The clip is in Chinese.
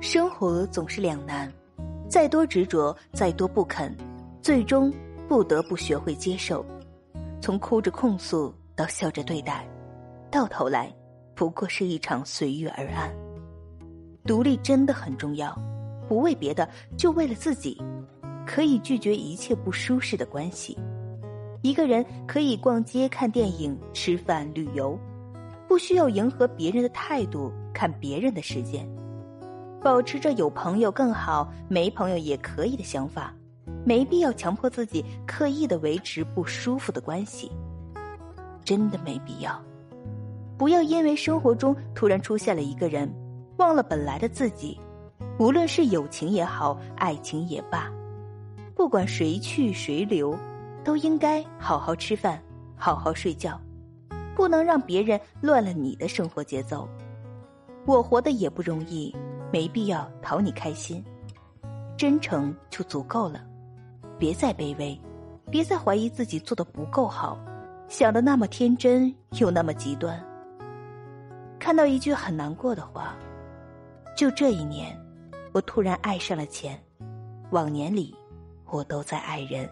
生活总是两难，再多执着，再多不肯，最终不得不学会接受。从哭着控诉到笑着对待，到头来不过是一场随遇而安。独立真的很重要，不为别的，就为了自己。可以拒绝一切不舒适的关系。一个人可以逛街、看电影、吃饭、旅游，不需要迎合别人的态度，看别人的时间。保持着有朋友更好，没朋友也可以的想法，没必要强迫自己刻意的维持不舒服的关系。真的没必要。不要因为生活中突然出现了一个人，忘了本来的自己。无论是友情也好，爱情也罢。不管谁去谁留，都应该好好吃饭，好好睡觉，不能让别人乱了你的生活节奏。我活得也不容易，没必要讨你开心，真诚就足够了。别再卑微，别再怀疑自己做的不够好，想的那么天真又那么极端。看到一句很难过的话，就这一年，我突然爱上了钱，往年里。我都在爱人。